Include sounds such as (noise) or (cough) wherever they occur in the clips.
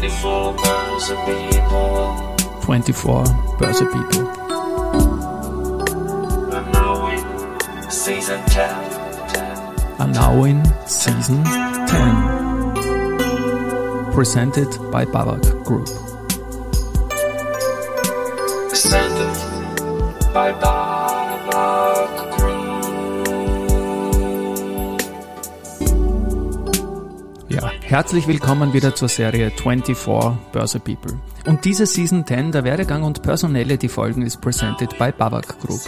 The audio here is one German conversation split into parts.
24 Börse People. 24 Börse People. And now in season 10. 10. Are now in season 10. Presented by Babak Group. Presented by Barbara herzlich willkommen wieder zur Serie 24 Börse People. Und diese Season 10 der Werdegang und Personelle, die Folgen ist presented by Babak Group.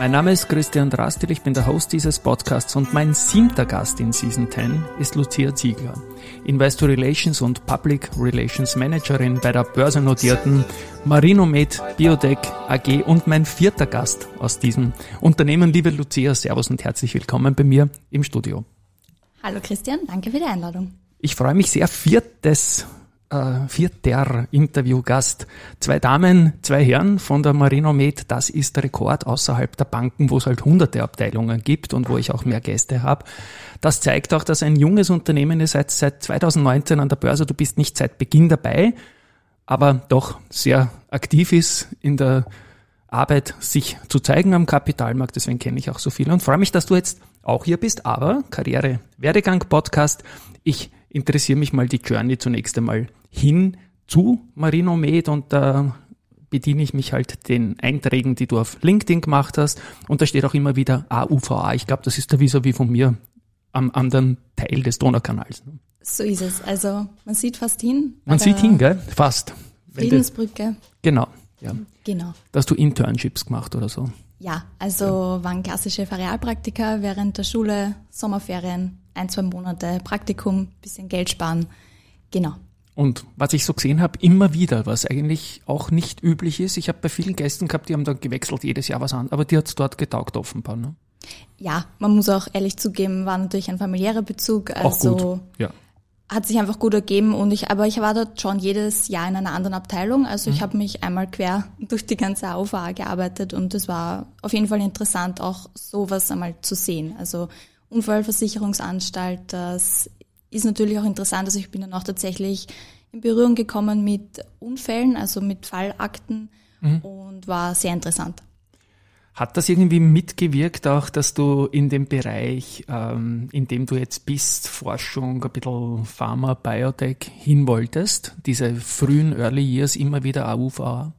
Mein Name ist Christian Drastil, ich bin der Host dieses Podcasts und mein siebter Gast in Season 10 ist Lucia Ziegler, Investor Relations und Public Relations Managerin bei der börsennotierten Marinomed Biotech AG und mein vierter Gast aus diesem Unternehmen. Liebe Lucia, Servus und herzlich willkommen bei mir im Studio. Hallo Christian, danke für die Einladung. Ich freue mich sehr, viertes, äh, vierter Interviewgast. Zwei Damen, zwei Herren von der Marinomed, das ist der Rekord außerhalb der Banken, wo es halt hunderte Abteilungen gibt und wo ich auch mehr Gäste habe. Das zeigt auch, dass ein junges Unternehmen ist seit, seit 2019 an der Börse. Du bist nicht seit Beginn dabei, aber doch sehr aktiv ist in der Arbeit, sich zu zeigen am Kapitalmarkt. Deswegen kenne ich auch so viele und freue mich, dass du jetzt auch hier bist. Aber Karriere Werdegang Podcast. Ich interessiere mich mal die Journey zunächst einmal hin zu Marinomed und da bediene ich mich halt den Einträgen, die du auf LinkedIn gemacht hast. Und da steht auch immer wieder AUVA. Ich glaube, das ist der vis von mir am anderen Teil des Donaukanals. So ist es. Also man sieht fast hin. Man sieht hin, gell? Fast. Friedensbrücke. Genau. Ja. Genau. Da hast du Internships gemacht oder so. Ja, also waren klassische Ferialpraktika während der Schule, Sommerferien, ein, zwei Monate Praktikum, bisschen Geld sparen. Genau. Und was ich so gesehen habe, immer wieder, was eigentlich auch nicht üblich ist. Ich habe bei vielen Gästen gehabt, die haben dann gewechselt, jedes Jahr was an, aber die hat's dort getaugt offenbar. Ne? Ja, man muss auch ehrlich zugeben, war natürlich ein familiärer Bezug. Auch Also gut. Ja. hat sich einfach gut ergeben und ich, aber ich war dort schon jedes Jahr in einer anderen Abteilung. Also Mhm. ich habe mich einmal quer (laughs) durch die ganze AUVA gearbeitet und es war auf jeden Fall interessant, auch sowas einmal zu sehen. Also Unfallversicherungsanstalt, das ist natürlich auch interessant. Also ich bin dann auch tatsächlich in Berührung gekommen mit Unfällen, also mit Fallakten Mhm. und war sehr interessant. Hat das irgendwie mitgewirkt auch, dass du in dem Bereich, ähm, in dem du jetzt bist, Forschung, ein bisschen Pharma, Biotech hin wolltest? Diese frühen Early Years immer wieder AUVA?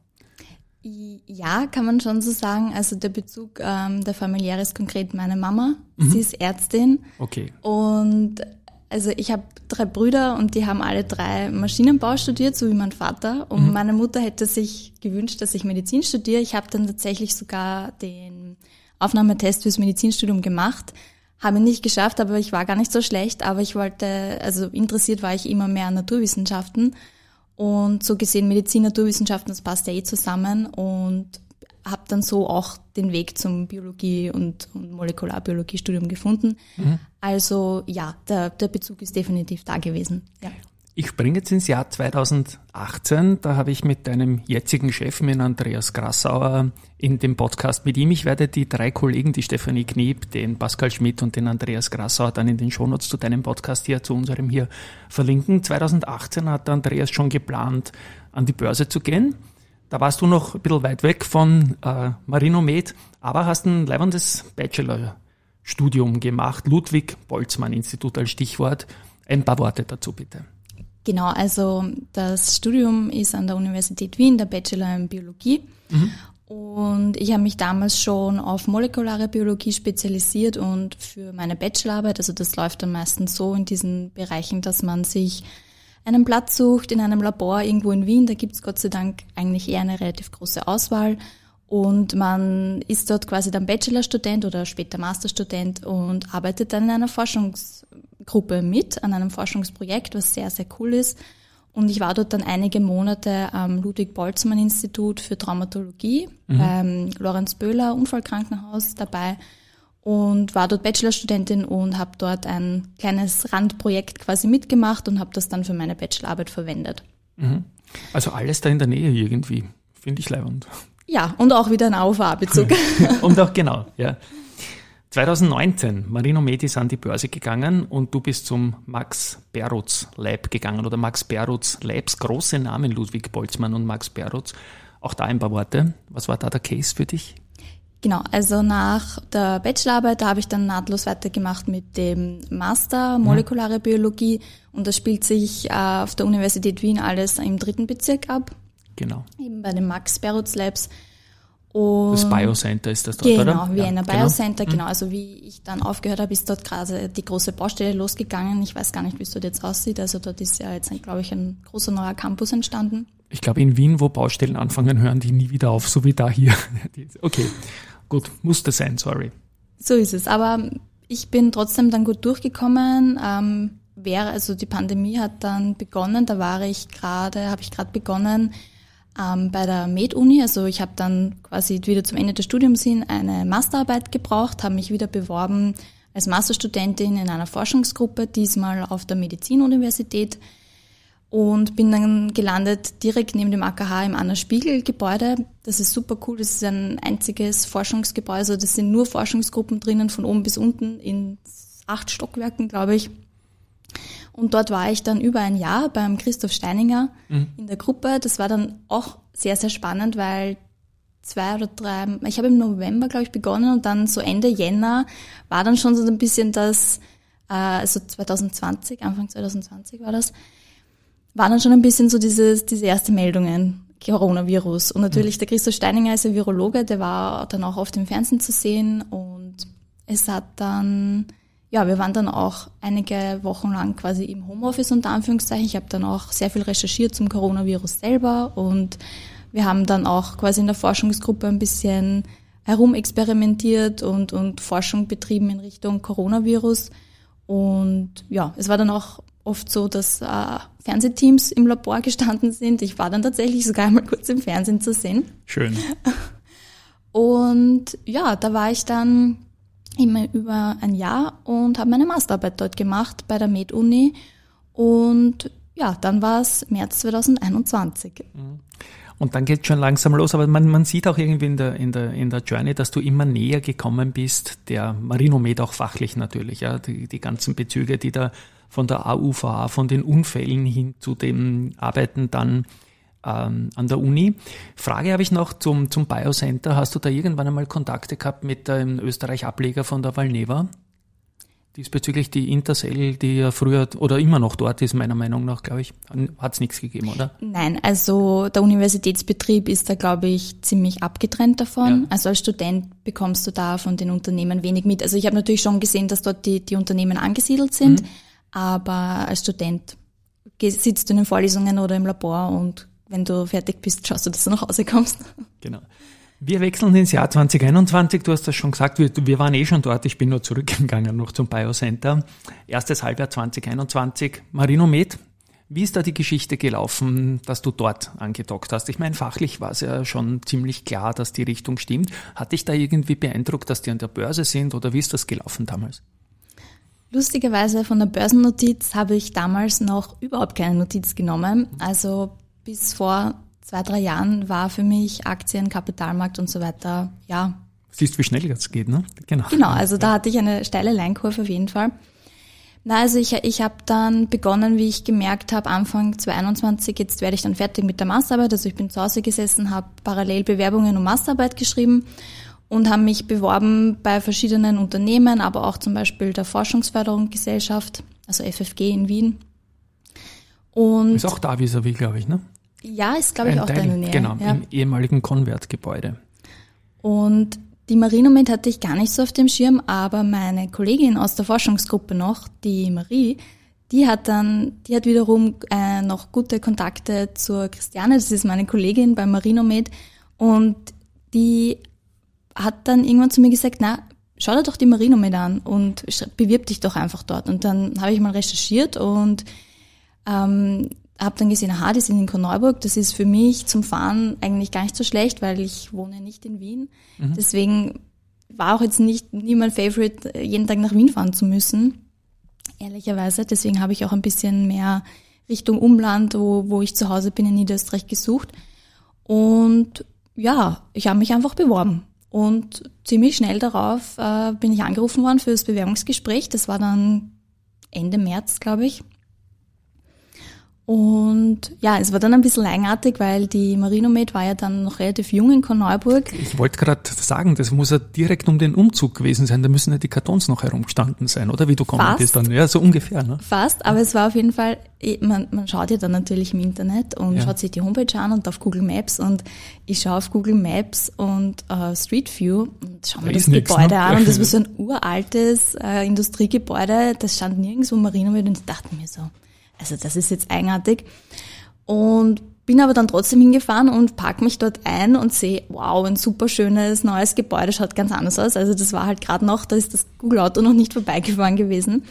Ja, kann man schon so sagen. Also der Bezug ähm, der familiäre ist konkret meine Mama. Sie ist Ärztin. Okay. Und also ich habe drei Brüder und die haben alle drei Maschinenbau studiert, so wie mein Vater. Und meine Mutter hätte sich gewünscht, dass ich Medizin studiere. Ich habe dann tatsächlich sogar den Aufnahmetest fürs Medizinstudium gemacht. Habe ihn nicht geschafft, aber ich war gar nicht so schlecht. Aber ich wollte, also interessiert war ich immer mehr an Naturwissenschaften. Und so gesehen Medizin, Naturwissenschaften, das passt ja eh zusammen. Und habe dann so auch den Weg zum Biologie- und, und Molekularbiologiestudium gefunden. Also ja, der, der Bezug ist definitiv da gewesen. Ja. Ich springe jetzt ins Jahr 2018. Da habe ich mit deinem jetzigen Chef, mit Andreas Grassauer, in dem Podcast mit ihm. Ich werde die drei Kollegen, die Stefanie Kniep, den Pascal Schmidt und den Andreas Grassauer, dann in den Shownotes zu deinem Podcast hier, zu unserem hier verlinken. 2018 hat Andreas schon geplant, an die Börse zu gehen. Da warst du noch ein bisschen weit weg von äh, Marinomed, aber hast ein leibendes Bachelorstudium gemacht. Ludwig-Boltzmann-Institut als Stichwort. Ein paar Worte dazu bitte. Genau, also das Studium ist an der Universität Wien, der Bachelor in Biologie. Und ich habe mich damals schon auf molekulare Biologie spezialisiert und für meine Bachelorarbeit, also das läuft dann meistens so in diesen Bereichen, dass man sich einen Platz sucht in einem Labor irgendwo in Wien. Da gibt's Gott sei Dank eigentlich eher eine relativ große Auswahl. Und man ist dort quasi dann Bachelorstudent oder später Masterstudent und arbeitet dann in einer Forschungsgruppe mit, an einem Forschungsprojekt, was sehr, sehr cool ist. Und ich war dort dann einige Monate am Ludwig-Boltzmann-Institut für Traumatologie beim Lorenz Böhler Unfallkrankenhaus dabei und war dort Bachelorstudentin und habe dort ein kleines Randprojekt quasi mitgemacht und habe das dann für meine Bachelorarbeit verwendet. Also alles da in der Nähe irgendwie. Finde ich leibend. Ja, und auch wieder ein AUVA-Bezug. (laughs) Und auch genau, ja. 2019, Marino Med ist an die Börse gegangen und du bist zum Max Berutz Lab gegangen oder Max Berutz Labs, große Namen Ludwig Boltzmann und Max Berutz. Auch da ein paar Worte. Was war da der Case für dich? Genau, also nach der Bachelorarbeit, da habe ich dann nahtlos weitergemacht mit dem Master Molekulare Biologie und das spielt sich äh, auf der Universität Wien alles im dritten Bezirk ab. Genau. Eben bei den Max Berutz Labs. Und das Biocenter ist das dort, genau, oder? Genau, Vienna ja, Biocenter, genau. genau. Also wie ich dann aufgehört habe, ist dort gerade die große Baustelle losgegangen. Ich weiß gar nicht, wie es dort jetzt aussieht. Also dort ist ja jetzt, glaube ich, ein großer neuer Campus entstanden. Ich glaube, in Wien, wo Baustellen anfangen, hören die nie wieder auf, so wie da hier. (laughs) Okay, gut, musste sein, sorry. So ist es. Aber ich bin trotzdem dann gut durchgekommen. Ähm, wäre, also die Pandemie hat dann begonnen, da war ich gerade, habe ich gerade begonnen, ähm, bei der Med-Uni. Also ich habe dann quasi wieder zum Ende des Studiums hin eine Masterarbeit gebraucht, habe mich wieder beworben als Masterstudentin in einer Forschungsgruppe, diesmal auf der Medizinuniversität und bin dann gelandet direkt neben dem AKH im Anna-Spiegel-Gebäude. Das ist super cool. Das ist ein einziges Forschungsgebäude. Also das sind nur Forschungsgruppen drinnen, von oben bis unten in acht Stockwerken, glaube ich. Und dort war ich dann über ein Jahr beim Christoph Steininger mhm. in der Gruppe. Das war dann auch sehr, sehr spannend, weil zwei oder drei, ich habe im November, glaube ich, begonnen und dann so Ende Jänner war dann schon so ein bisschen das, äh, also 2020, Anfang 2020 war das, war dann schon ein bisschen so dieses, diese erste Meldungen, Coronavirus. Und natürlich mhm. der Christoph Steininger ist ein Virologe, der war dann auch oft im Fernsehen zu sehen und es hat dann ja, wir waren dann auch einige Wochen lang quasi im Homeoffice unter Anführungszeichen. Ich habe dann auch sehr viel recherchiert zum Coronavirus selber und wir haben dann auch quasi in der Forschungsgruppe ein bisschen herumexperimentiert und, und Forschung betrieben in Richtung Coronavirus. Und ja, es war dann auch oft so, dass äh, Fernsehteams im Labor gestanden sind. Ich war dann tatsächlich sogar einmal kurz im Fernsehen zu sehen. Schön. (laughs) Und ja, da war ich dann immer über ein Jahr und habe meine Masterarbeit dort gemacht bei der Med-Uni. Und ja, dann war es März 2021. Mhm. Und dann geht schon langsam los, aber man, man sieht auch irgendwie in der, in, der, in der Journey, dass du immer näher gekommen bist, der Marinomed auch fachlich natürlich, ja, die, die ganzen Bezüge, die da von der AUVA, von den Unfällen hin zu dem Arbeiten dann ähm, an der Uni. Frage habe ich noch zum, zum Biocenter. Hast du da irgendwann einmal Kontakte gehabt mit dem Österreich-Ableger von der Valneva? Diesbezüglich die Intercell, die ja früher oder immer noch dort ist, meiner Meinung nach, glaube ich, hat es nichts gegeben, oder? Nein, also der Universitätsbetrieb ist da, glaube ich, ziemlich abgetrennt davon. Ja. Also als Student bekommst du da von den Unternehmen wenig mit. Also ich habe natürlich schon gesehen, dass dort die, die Unternehmen angesiedelt sind, mhm. aber als Student sitzt du in den Vorlesungen oder im Labor und wenn du fertig bist, schaust du, dass du nach Hause kommst. Genau. Wir wechseln ins Jahr 2021. Du hast das schon gesagt. Wir, wir waren eh schon dort. Ich bin nur zurückgegangen noch zum Biocenter. Erstes Halbjahr 2021. Marino Med. Wie ist da die Geschichte gelaufen, dass du dort angedockt hast? Ich meine, fachlich war es ja schon ziemlich klar, dass die Richtung stimmt. Hat dich da irgendwie beeindruckt, dass die an der Börse sind oder wie ist das gelaufen damals? Lustigerweise von der Börsennotiz habe ich damals noch überhaupt keine Notiz genommen. Also bis vor zwei, drei Jahren war für mich Aktien, Kapitalmarkt und so weiter, ja. Siehst, wie schnell das geht, ne? Genau. Genau, also da hatte ich eine steile Leinkurve auf jeden Fall. Na, also ich, ich habe dann begonnen, wie ich gemerkt habe, Anfang 2021, jetzt werde ich dann fertig mit der Masterarbeit. Also ich bin zu Hause gesessen, habe parallel Bewerbungen um Masterarbeit geschrieben und habe mich beworben bei verschiedenen Unternehmen, aber auch zum Beispiel der Forschungsförderungsgesellschaft, also FFG in Wien. Und ist auch da vis-à-vis, glaube ich, ne? Ja, ist glaube ich auch Teil, da Nähe. Genau, ja. im ehemaligen Konvertgebäude. Und die Marinomed hatte ich gar nicht so auf dem Schirm, aber meine Kollegin aus der Forschungsgruppe noch, die Marie, die hat dann, die hat wiederum äh, noch gute Kontakte zur Christiane, das ist meine Kollegin beim Marinomed und die hat dann irgendwann zu mir gesagt, na, schau dir doch die Marinomed an und bewirb dich doch einfach dort. Und dann habe ich mal recherchiert und ähm, habe dann gesehen, aha, die sind in Korneuburg. Das ist für mich zum Fahren eigentlich gar nicht so schlecht, weil ich wohne nicht in Wien. Mhm. Deswegen war auch jetzt nicht nie mein Favorite, jeden Tag nach Wien fahren zu müssen. Ehrlicherweise. Deswegen habe ich auch ein bisschen mehr Richtung Umland, wo, wo ich zu Hause bin in Niederösterreich gesucht. Und ja, ich habe mich einfach beworben. Und ziemlich schnell darauf äh, bin ich angerufen worden für das Bewerbungsgespräch. Das war dann Ende März, glaube ich. Und ja, es war dann ein bisschen eigenartig, weil die Marinomed war ja dann noch relativ jung in Korneuburg. Ich wollte gerade sagen, das muss ja direkt um den Umzug gewesen sein. Da müssen ja die Kartons noch herumgestanden sein, oder? Wie du gekommen bist dann. Ja, so ungefähr. Ne? Fast, aber es war auf jeden Fall, man, man schaut ja dann natürlich im Internet und ja. schaut sich die Homepage an und auf Google Maps und ich schaue auf Google Maps und uh, Street View und schaue mir da das Gebäude ne? an und das (laughs) war so ein uraltes uh, Industriegebäude, das stand nirgendwo Marinomed und ich dachte mir so, also das ist jetzt eigenartig. Und bin aber dann trotzdem hingefahren und pack mich dort ein und sehe, wow, ein super schönes neues Gebäude, schaut ganz anders aus. Also das war halt gerade noch, da ist das Google Auto noch nicht vorbeigefahren gewesen.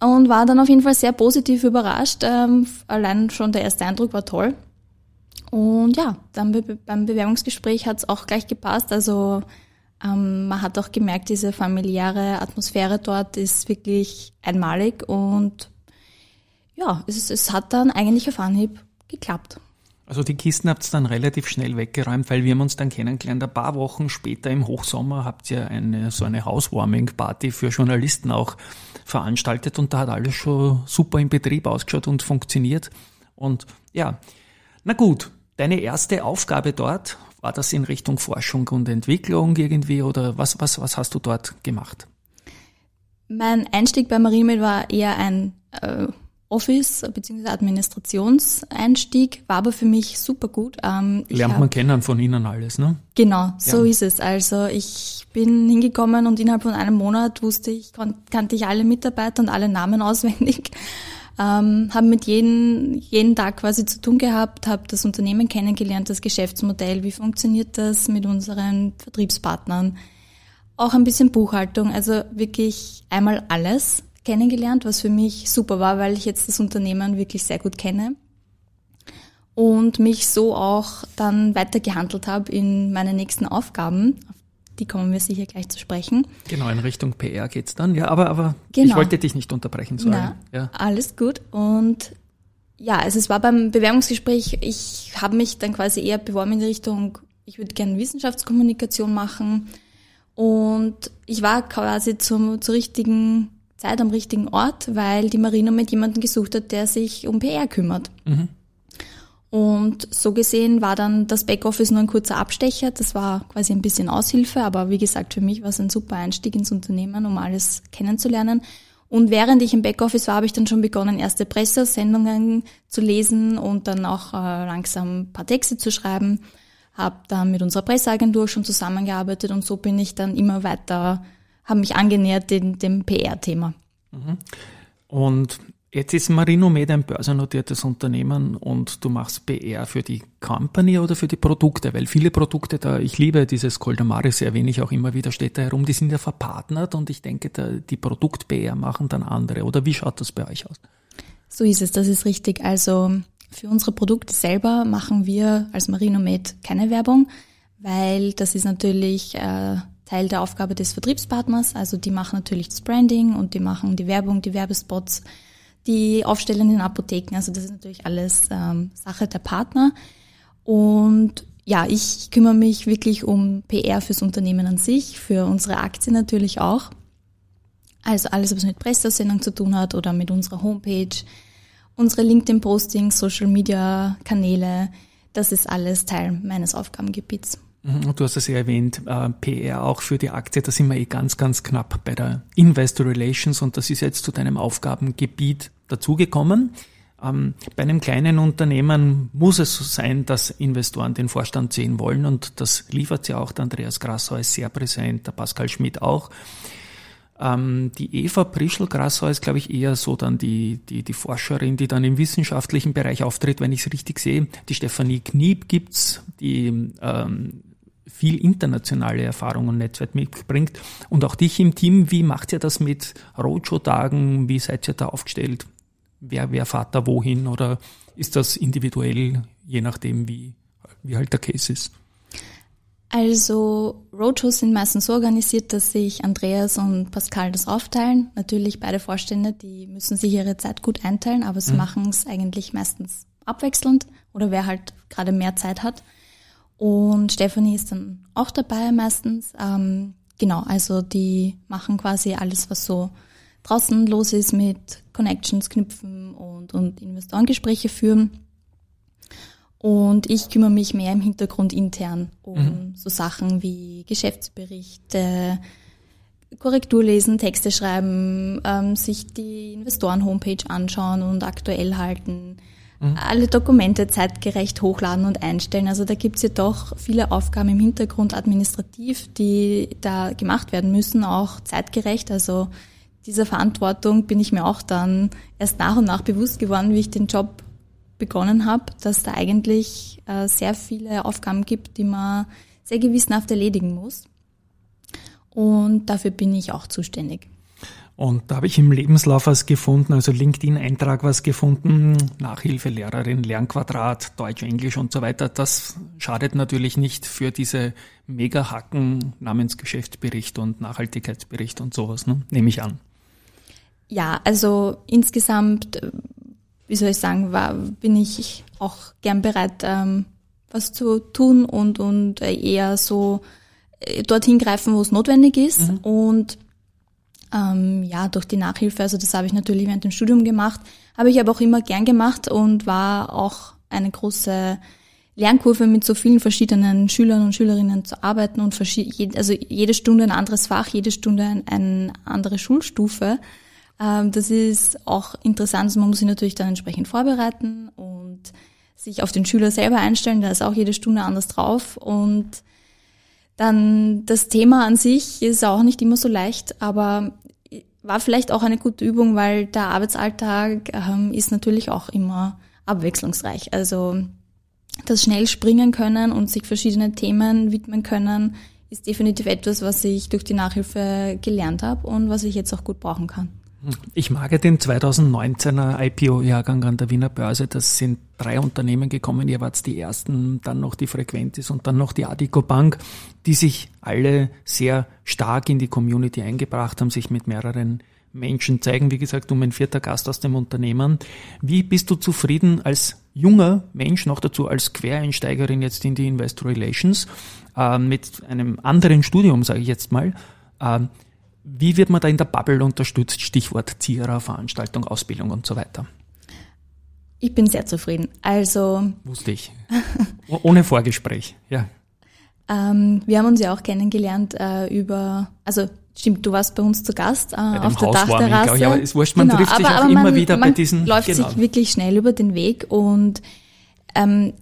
Und war dann auf jeden Fall sehr positiv überrascht. Ähm, allein schon der erste Eindruck war toll. Und ja, dann beim Bewerbungsgespräch hat es auch gleich gepasst. Also ähm, man hat auch gemerkt, diese familiäre Atmosphäre dort ist wirklich einmalig und ja, es, es hat dann eigentlich auf Anhieb geklappt. Also die Kisten habt ihr dann relativ schnell weggeräumt, weil wir haben uns dann kennengelernt. Ein paar Wochen später im Hochsommer habt ihr eine so eine Housewarming-Party für Journalisten auch veranstaltet und da hat alles schon super im Betrieb ausgeschaut und funktioniert. Und ja, na gut, deine erste Aufgabe dort, war das in Richtung Forschung und Entwicklung irgendwie oder was, was, was hast du dort gemacht? Mein Einstieg bei Marimed war eher ein äh, Office- bzw. Administrationseinstieg war aber für mich super gut. Ähm, Lernt hab, man kennen von Ihnen alles, ne? Genau, so ja. ist es. Also ich bin hingekommen und innerhalb von einem Monat wusste ich, kannte ich alle Mitarbeiter und alle Namen (laughs) auswendig. Ähm, habe mit jedem, jeden Tag quasi zu tun gehabt, habe das Unternehmen kennengelernt, das Geschäftsmodell, wie funktioniert das mit unseren Vertriebspartnern, auch ein bisschen Buchhaltung, also wirklich einmal alles kennengelernt, was für mich super war, weil ich jetzt das Unternehmen wirklich sehr gut kenne und mich so auch dann weitergehandelt habe in meine nächsten Aufgaben. Auf die kommen wir sicher gleich zu sprechen. Genau, in Richtung PR geht's dann. Ja, aber, aber genau. ich wollte dich nicht unterbrechen, sorry. Na, ja. Alles gut. Und ja, also es war beim Bewerbungsgespräch, ich habe mich dann quasi eher beworben in die Richtung, ich würde gerne Wissenschaftskommunikation machen. Und ich war quasi zum, zur richtigen Zeit am richtigen Ort, weil die Marino mit jemandem gesucht hat, der sich um PR kümmert. Mhm. Und so gesehen war dann das Backoffice nur ein kurzer Abstecher. Das war quasi ein bisschen Aushilfe, aber wie gesagt, für mich war es ein super Einstieg ins Unternehmen, um alles kennenzulernen. Und während ich im Backoffice war, habe ich dann schon begonnen, erste Pressesendungen zu lesen und dann auch äh, langsam ein paar Texte zu schreiben. Habe dann mit unserer Presseagentur schon zusammengearbeitet und so bin ich dann immer weiter haben mich angenähert dem, dem PR-Thema. Mhm. Und jetzt ist Marinomed ein börsennotiertes Unternehmen und du machst PR für die Company oder für die Produkte, weil viele Produkte da, ich liebe dieses Coldamaris, erwähne ich auch immer wieder, steht da herum, die sind ja verpartnert und ich denke, da, die Produkt-PR machen dann andere. Oder wie schaut das bei euch aus? So ist es, das ist richtig. Also für unsere Produkte selber machen wir als Marinomed keine Werbung, weil das ist natürlich äh, Teil der Aufgabe des Vertriebspartners. Also die machen natürlich das Branding und die machen die Werbung, die Werbespots, die Aufstellen in den Apotheken. Also das ist natürlich alles ähm, Sache der Partner. Und ja, ich kümmere mich wirklich um PR fürs Unternehmen an sich, für unsere Aktien natürlich auch. Also alles, was mit Presseaussendung zu tun hat oder mit unserer Homepage, unsere LinkedIn-Postings, Social-Media-Kanäle, das ist alles Teil meines Aufgabengebiets. Mhm, du hast es ja erwähnt, äh, PR auch für die Aktie, da sind wir eh ganz, ganz knapp bei der Investor Relations und das ist jetzt zu deinem Aufgabengebiet dazugekommen. Ähm, bei einem kleinen Unternehmen muss es so sein, dass Investoren den Vorstand sehen wollen und das liefert ja auch der Andreas Grassau ist sehr präsent, der Pascal Schmidt auch. Ähm, die Eva Prischl-Grassau ist, glaube ich, eher so dann die, die, die Forscherin, die dann im wissenschaftlichen Bereich auftritt, wenn ich es richtig sehe. Die Stefanie Kniep gibt's, die ähm, viel internationale Erfahrung und Netzwerk mitbringt. Und auch dich im Team, wie macht ihr das mit Roadshow-Tagen? Wie seid ihr da aufgestellt? Wer, wer fahrt da wohin? Oder ist das individuell, je nachdem, wie, wie halt der Case ist? Also Roadshows sind meistens so organisiert, dass sich Andreas und Pascal das aufteilen. Natürlich beide Vorstände, die müssen sich ihre Zeit gut einteilen, aber sie mhm. machen es eigentlich meistens abwechselnd oder wer halt gerade mehr Zeit hat. Und Stephanie ist dann auch dabei meistens. Ähm, genau, also die machen quasi alles, was so draußen los ist mit Connections knüpfen und, und Investorengespräche führen. Und ich kümmere mich mehr im Hintergrund intern um mhm. so Sachen wie Geschäftsberichte, Korrektur lesen, Texte schreiben, ähm, sich die Investoren-Homepage anschauen und aktuell halten, mhm. alle Dokumente zeitgerecht hochladen und einstellen. Also da gibt's ja doch viele Aufgaben im Hintergrund administrativ, die da gemacht werden müssen, auch zeitgerecht. Also dieser Verantwortung bin ich mir auch dann erst nach und nach bewusst geworden, wie ich den Job begonnen habe, dass da eigentlich äh, sehr viele Aufgaben gibt, die man sehr gewissenhaft erledigen muss. Und dafür bin ich auch zuständig. Und da habe ich im Lebenslauf was gefunden, also LinkedIn-Eintrag was gefunden, Nachhilfe, Lehrerin, Lernquadrat, Deutsch, Englisch und so weiter. Das schadet natürlich nicht für diese Mega-Hacken namens Geschäftsbericht und Nachhaltigkeitsbericht und sowas, ne? nehme ich an. Ja, also insgesamt wie soll ich sagen, war, bin ich auch gern bereit, ähm, was zu tun und, und äh, eher so äh, dorthin greifen, wo es notwendig ist. Mhm. Und ähm, ja, durch die Nachhilfe, also das habe ich natürlich während dem Studium gemacht, habe ich aber auch immer gern gemacht und war auch eine große Lernkurve mit so vielen verschiedenen Schülern und Schülerinnen zu arbeiten und also jede Stunde ein anderes Fach, jede Stunde eine andere Schulstufe. Ähm, das ist auch interessant. Man muss sich natürlich dann entsprechend vorbereiten und sich auf den Schüler selber einstellen. Da ist auch jede Stunde anders drauf. Und dann das Thema an sich ist auch nicht immer so leicht, aber war vielleicht auch eine gute Übung, weil der Arbeitsalltag ähm, ist natürlich auch immer abwechslungsreich. Also das schnell springen können und sich verschiedenen Themen widmen können, ist definitiv etwas, was ich durch die Nachhilfe gelernt habe und was ich jetzt auch gut brauchen kann. Ich mag den 2019er IPO-Jahrgang an der Wiener Börse. Das sind drei Unternehmen gekommen. Ihr wart die ersten, dann noch die Frequentis und dann noch die Adico Bank, die sich alle sehr stark in die Community eingebracht haben, sich mit mehreren Menschen zeigen. Wie gesagt, um ein vierter Gast aus dem Unternehmen. Wie bist du zufrieden als junger Mensch, noch dazu als Quereinsteigerin jetzt in die Investor Relations, äh, mit einem anderen Studium, sage ich jetzt mal, äh, wie wird man da in der Bubble unterstützt? Stichwort Zierer, Veranstaltung, Ausbildung und so weiter. Ich bin sehr zufrieden. Also. Wusste ich. (laughs) Ohne Vorgespräch, ja. Ähm, wir haben uns ja auch kennengelernt äh, über, also stimmt, du warst bei uns zu Gast äh, auf der Dachterrasse. Ja, aber es wurscht, man genau, trifft sich aber, auch aber immer man, wieder bei diesen. läuft genau. sich wirklich schnell über den Weg und ähm,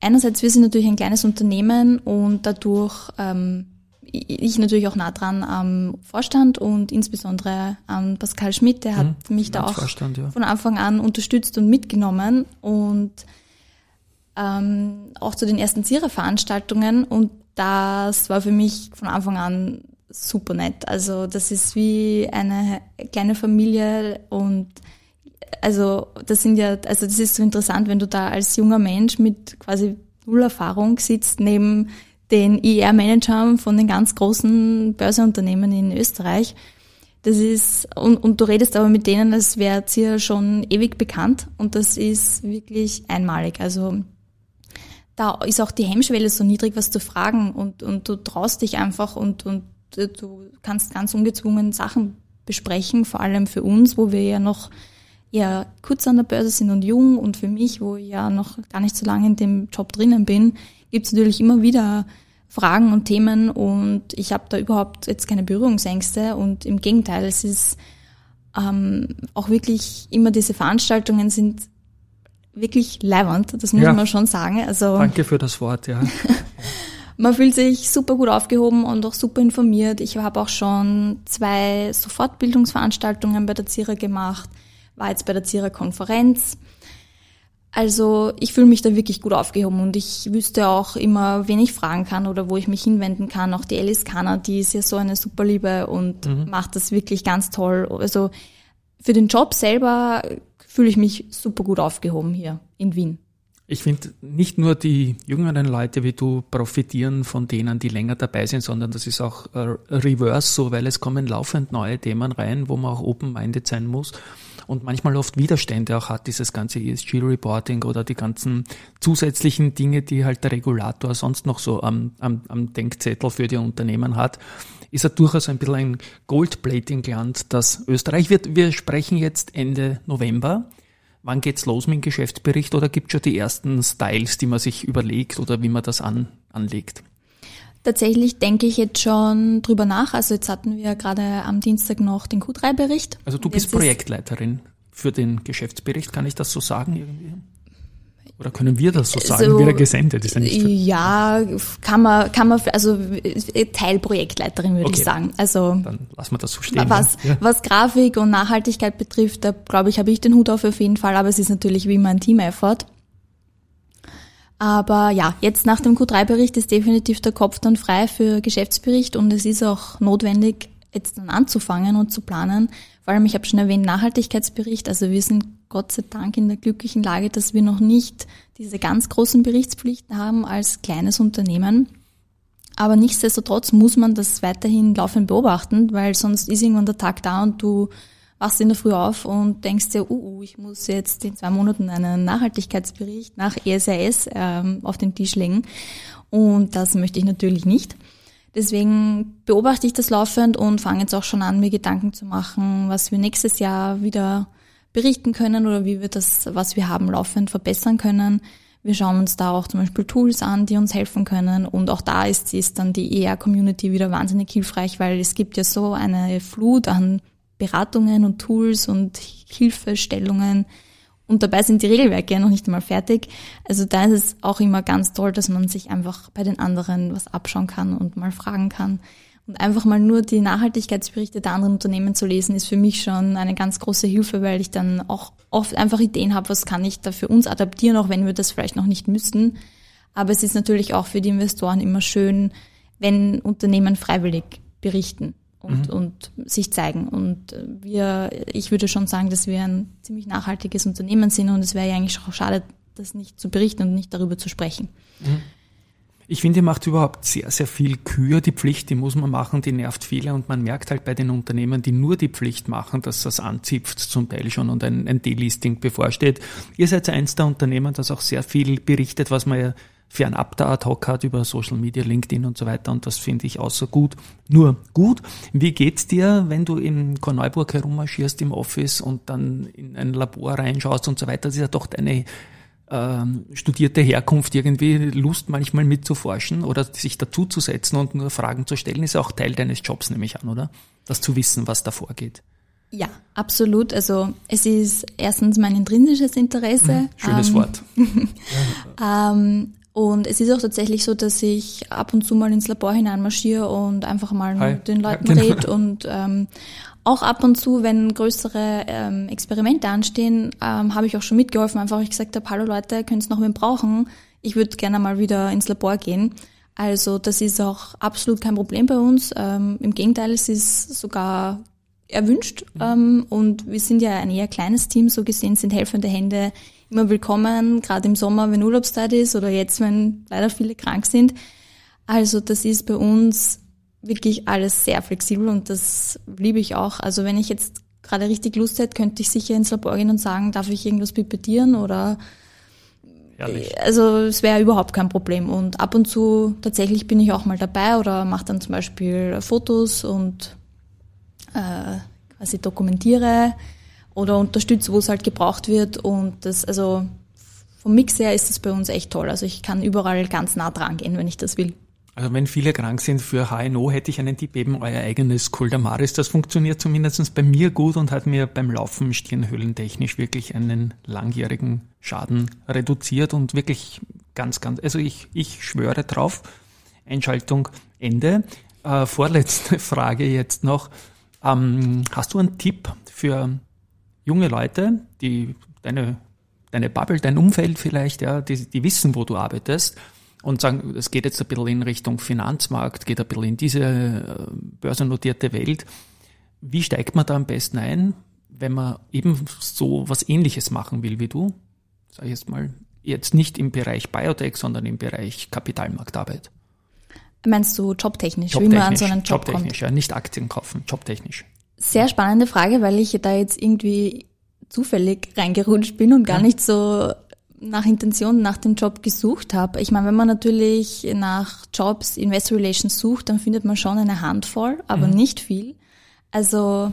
einerseits, wir sind natürlich ein kleines Unternehmen und dadurch ähm, ich natürlich auch nah dran am Vorstand und insbesondere an Pascal Schmidt, der hat mhm, mich da auch ja. von Anfang an unterstützt und mitgenommen und ähm, auch zu den ersten Zierer-Veranstaltungen und das war für mich von Anfang an super nett. Also das ist wie eine kleine Familie und also das sind ja, also das ist so interessant, wenn du da als junger Mensch mit quasi null Erfahrung sitzt neben den IR-Managern von den ganz großen Börseunternehmen in Österreich. Das ist, und, und du redest aber mit denen, als wäre ihr schon ewig bekannt und das ist wirklich einmalig. Also da ist auch die Hemmschwelle so niedrig, was zu fragen und, und du traust dich einfach und, und du kannst ganz ungezwungen Sachen besprechen, vor allem für uns, wo wir ja noch eher kurz an der Börse sind und jung und für mich, wo ich ja noch gar nicht so lange in dem Job drinnen bin, gibt es natürlich immer wieder Fragen und Themen und ich habe da überhaupt jetzt keine Berührungsängste und im Gegenteil, es ist ähm, auch wirklich immer diese Veranstaltungen sind wirklich leiwand, das muss ja. man schon sagen. Also Danke für das Wort, ja. (laughs) man fühlt sich super gut aufgehoben und auch super informiert. Ich habe auch schon zwei Sofortbildungsveranstaltungen bei der ZIRA gemacht, war jetzt bei der ZIRA Konferenz also ich fühle mich da wirklich gut aufgehoben und ich wüsste auch immer, wen ich fragen kann oder wo ich mich hinwenden kann. Auch die Alice Kanner, die ist ja so eine super Liebe und mhm. macht das wirklich ganz toll. Also für den Job selber fühle ich mich super gut aufgehoben hier in Wien. Ich finde, nicht nur die jüngeren Leute wie du profitieren von denen, die länger dabei sind, sondern das ist auch äh, reverse so, weil es kommen laufend neue Themen rein, wo man auch open-minded sein muss. Und manchmal oft Widerstände auch hat, dieses ganze ESG-Reporting oder die ganzen zusätzlichen Dinge, die halt der Regulator sonst noch so am, am, am Denkzettel für die Unternehmen hat, ist er durchaus ein bisschen ein Goldplating-Land, das Österreich wird. Wir sprechen jetzt Ende November. Wann geht's los mit dem Geschäftsbericht oder gibt schon die ersten Styles, die man sich überlegt oder wie man das an, anlegt? Tatsächlich denke ich jetzt schon drüber nach. Also jetzt hatten wir gerade am Dienstag noch den Q3-Bericht. Also du bist Projektleiterin für den Geschäftsbericht, kann ich das so sagen irgendwie? Oder können wir das so sagen, so, wieder gesendet? Ist ja, nicht ja, kann man, kann man, also Teilprojektleiterin würde okay. ich sagen. Also dann lassen wir das so stehen. Was, ja. was Grafik und Nachhaltigkeit betrifft, da glaube ich, habe ich den Hut auf auf jeden Fall, aber es ist natürlich wie immer ein Team-Effort. Aber ja, jetzt nach dem Q3-Bericht ist definitiv der Kopf dann frei für Geschäftsbericht und es ist auch notwendig, jetzt dann anzufangen und zu planen. Vor allem, ich habe schon erwähnt, Nachhaltigkeitsbericht. Also wir sind Gott sei Dank in der glücklichen Lage, dass wir noch nicht diese ganz großen Berichtspflichten haben als kleines Unternehmen. Aber nichtsdestotrotz muss man das weiterhin laufend beobachten, weil sonst ist irgendwann der Tag da und du wachst in der Früh auf und denkst dir, uh, uh ich muss jetzt in zwei Monaten einen Nachhaltigkeitsbericht nach ESRS ähm, auf den Tisch legen. Und das möchte ich natürlich nicht. Deswegen beobachte ich das laufend und fange jetzt auch schon an, mir Gedanken zu machen, was wir nächstes Jahr wieder berichten können oder wie wir das, was wir haben, laufend verbessern können. Wir schauen uns da auch zum Beispiel Tools an, die uns helfen können. Und auch da ist, ist dann die ER-Community wieder wahnsinnig hilfreich, weil es gibt ja so eine Flut an Beratungen und Tools und Hilfestellungen. Und dabei sind die Regelwerke ja noch nicht einmal fertig. Also da ist es auch immer ganz toll, dass man sich einfach bei den anderen was abschauen kann und mal fragen kann. Und einfach mal nur die Nachhaltigkeitsberichte der anderen Unternehmen zu lesen, ist für mich schon eine ganz große Hilfe, weil ich dann auch oft einfach Ideen habe, was kann ich da für uns adaptieren, auch wenn wir das vielleicht noch nicht müssten. Aber es ist natürlich auch für die Investoren immer schön, wenn Unternehmen freiwillig berichten und, mhm. und sich zeigen. Und wir, ich würde schon sagen, dass wir ein ziemlich nachhaltiges Unternehmen sind und es wäre ja eigentlich auch schade, das nicht zu berichten und nicht darüber zu sprechen. Mhm. Ich finde, ihr macht überhaupt sehr, sehr viel Kür. Die Pflicht, die muss man machen, die nervt viele und man merkt halt bei den Unternehmen, die nur die Pflicht machen, dass das anzipft zum Teil schon und ein, ein Delisting bevorsteht. Ihr seid eins der Unternehmen, das auch sehr viel berichtet, was man ja fernab der ad hoc hat über Social Media, LinkedIn und so weiter und das finde ich außer gut. Nur gut. Wie geht's dir, wenn du in Korneuburg herummarschierst im Office und dann in ein Labor reinschaust und so weiter? Das ist ja doch deine ähm, studierte Herkunft irgendwie Lust manchmal mitzuforschen oder sich dazuzusetzen und nur Fragen zu stellen, ist auch Teil deines Jobs, nehme ich an, oder? Das zu wissen, was da vorgeht. Ja, absolut. Also es ist erstens mein intrinsisches Interesse. Mhm, schönes ähm, Wort. (laughs) ähm, und es ist auch tatsächlich so, dass ich ab und zu mal ins Labor hineinmarschiere und einfach mal Hi. mit den Leuten ja, genau. rede und ähm, auch ab und zu, wenn größere ähm, Experimente anstehen, ähm, habe ich auch schon mitgeholfen, einfach weil ich gesagt habe, hallo Leute, könnt ihr noch wen brauchen? Ich würde gerne mal wieder ins Labor gehen. Also das ist auch absolut kein Problem bei uns. Ähm, Im Gegenteil, es ist sogar erwünscht. Mhm. Ähm, und wir sind ja ein eher kleines Team, so gesehen sind helfende Hände immer willkommen, gerade im Sommer, wenn Urlaubszeit ist oder jetzt, wenn leider viele krank sind. Also das ist bei uns wirklich alles sehr flexibel und das liebe ich auch. Also wenn ich jetzt gerade richtig Lust hätte, könnte ich sicher ins Labor gehen und sagen, darf ich irgendwas pipettieren oder Herrlich. Also es wäre überhaupt kein Problem. Und ab und zu tatsächlich bin ich auch mal dabei oder mache dann zum Beispiel Fotos und äh, quasi dokumentiere oder unterstütze, wo es halt gebraucht wird. Und das, also vom Mix her ist es bei uns echt toll. Also ich kann überall ganz nah dran gehen, wenn ich das will. Also wenn viele krank sind für HNO, hätte ich einen Tipp, eben euer eigenes Coldamaris. Das funktioniert zumindest bei mir gut und hat mir beim Laufen stirnhöhlentechnisch wirklich einen langjährigen Schaden reduziert und wirklich ganz, ganz, also ich, ich schwöre drauf. Einschaltung Ende. Äh, vorletzte (laughs) Frage jetzt noch. Ähm, hast du einen Tipp für junge Leute, die deine, deine Bubble, dein Umfeld vielleicht, ja, die, die wissen, wo du arbeitest und sagen, es geht jetzt ein bisschen in Richtung Finanzmarkt, geht ein bisschen in diese äh, börsennotierte Welt. Wie steigt man da am besten ein, wenn man eben so was ähnliches machen will wie du? Sag ich jetzt mal, jetzt nicht im Bereich Biotech, sondern im Bereich Kapitalmarktarbeit. Meinst du jobtechnisch, jobtechnisch wie man an so einen Job jobtechnisch, kommt? ja, nicht Aktien kaufen, jobtechnisch. Sehr spannende Frage, weil ich da jetzt irgendwie zufällig reingerutscht bin und gar nicht so nach Intention nach dem Job gesucht habe. Ich meine, wenn man natürlich nach Jobs, Investor Relations sucht, dann findet man schon eine Handvoll, aber mhm. nicht viel. Also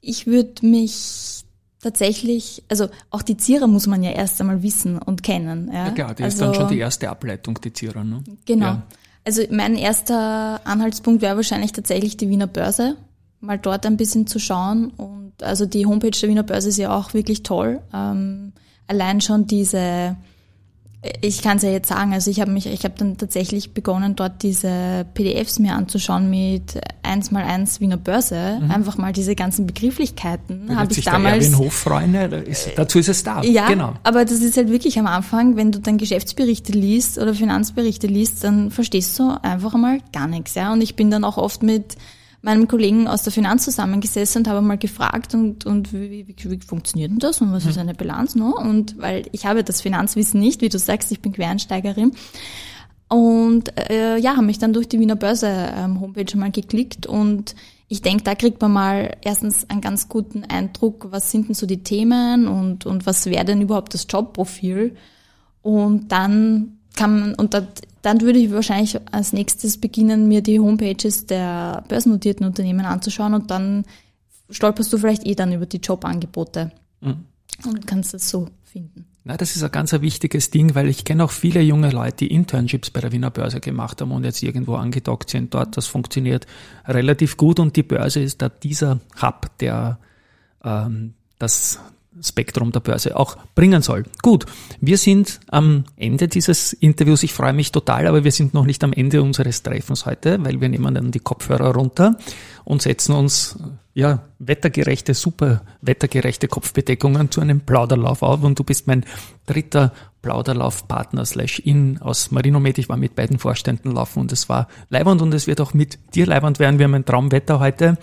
ich würde mich tatsächlich, also auch die Zierer muss man ja erst einmal wissen und kennen. Ja, ja klar, die also, ist dann schon die erste Ableitung, die Zierer. Ne? Genau. Ja. Also mein erster Anhaltspunkt wäre wahrscheinlich tatsächlich die Wiener Börse, mal dort ein bisschen zu schauen. Und also die Homepage der Wiener Börse ist ja auch wirklich toll. Ähm, allein schon diese, ich kann es ja jetzt sagen, also ich habe mich, ich habe dann tatsächlich begonnen, dort diese PDFs mir anzuschauen mit 1 mal 1 Wiener Börse, mhm. einfach mal diese ganzen Begrifflichkeiten. Habe ich damals. Der Hoffreunde, ist, dazu ist es da. Ja, genau. aber das ist halt wirklich am Anfang, wenn du dann Geschäftsberichte liest oder Finanzberichte liest, dann verstehst du einfach einmal gar nichts, ja. Und ich bin dann auch oft mit meinem Kollegen aus der Finanz zusammengesessen und habe mal gefragt und, und wie, wie, wie funktioniert denn das und was ist mhm. eine Bilanz? No? Und weil ich habe das Finanzwissen nicht, wie du sagst, ich bin Quereinsteigerin. Und äh, ja, habe mich dann durch die Wiener Börse ähm, Homepage mal geklickt und ich denke, da kriegt man mal erstens einen ganz guten Eindruck, was sind denn so die Themen und, und was wäre denn überhaupt das Jobprofil. Und dann kann man, und dat, dann würde ich wahrscheinlich als nächstes beginnen, mir die Homepages der börsennotierten Unternehmen anzuschauen und dann stolperst du vielleicht eh dann über die Jobangebote mhm. und kannst es so finden. Na, das ist ein ganz ein wichtiges Ding, weil ich kenne auch viele junge Leute, die Internships bei der Wiener Börse gemacht haben und jetzt irgendwo angedockt sind dort. Das funktioniert relativ gut und die Börse ist da dieser Hub, der ähm, das Spektrum der Börse auch bringen soll. Gut, wir sind am Ende dieses Interviews. Ich freue mich total, aber wir sind noch nicht am Ende unseres Treffens heute, weil wir nehmen dann die Kopfhörer runter und setzen uns ja wettergerechte, super wettergerechte Kopfbedeckungen zu einem Plauderlauf auf und du bist mein dritter Plauderlaufpartner slash in aus Marinomed. Ich war mit beiden Vorständen laufen und es war leibend und es wird auch mit dir leibend werden. Wir haben ein Traumwetter heute.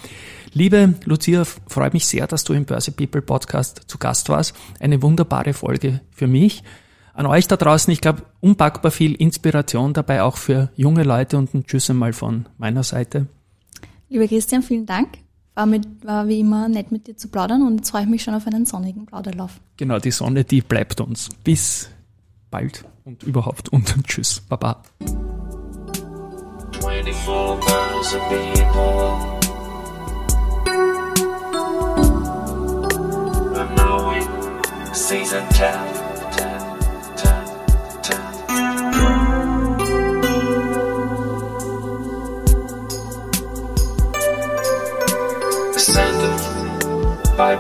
Liebe Lucia, freut mich sehr, dass du im Börse People Podcast zu Gast warst. Eine wunderbare Folge für mich. An euch da draußen, ich glaube, unpackbar viel Inspiration dabei, auch für junge Leute und ein Tschüss einmal von meiner Seite. Lieber Christian, vielen Dank. War, mit, war wie immer nett mit dir zu plaudern und jetzt freue ich mich schon auf einen sonnigen Plauderlauf. Genau, die Sonne, die bleibt uns. Bis bald und überhaupt und (laughs) Tschüss. Baba. 24 season 10. 10, 10, 10. Ascended by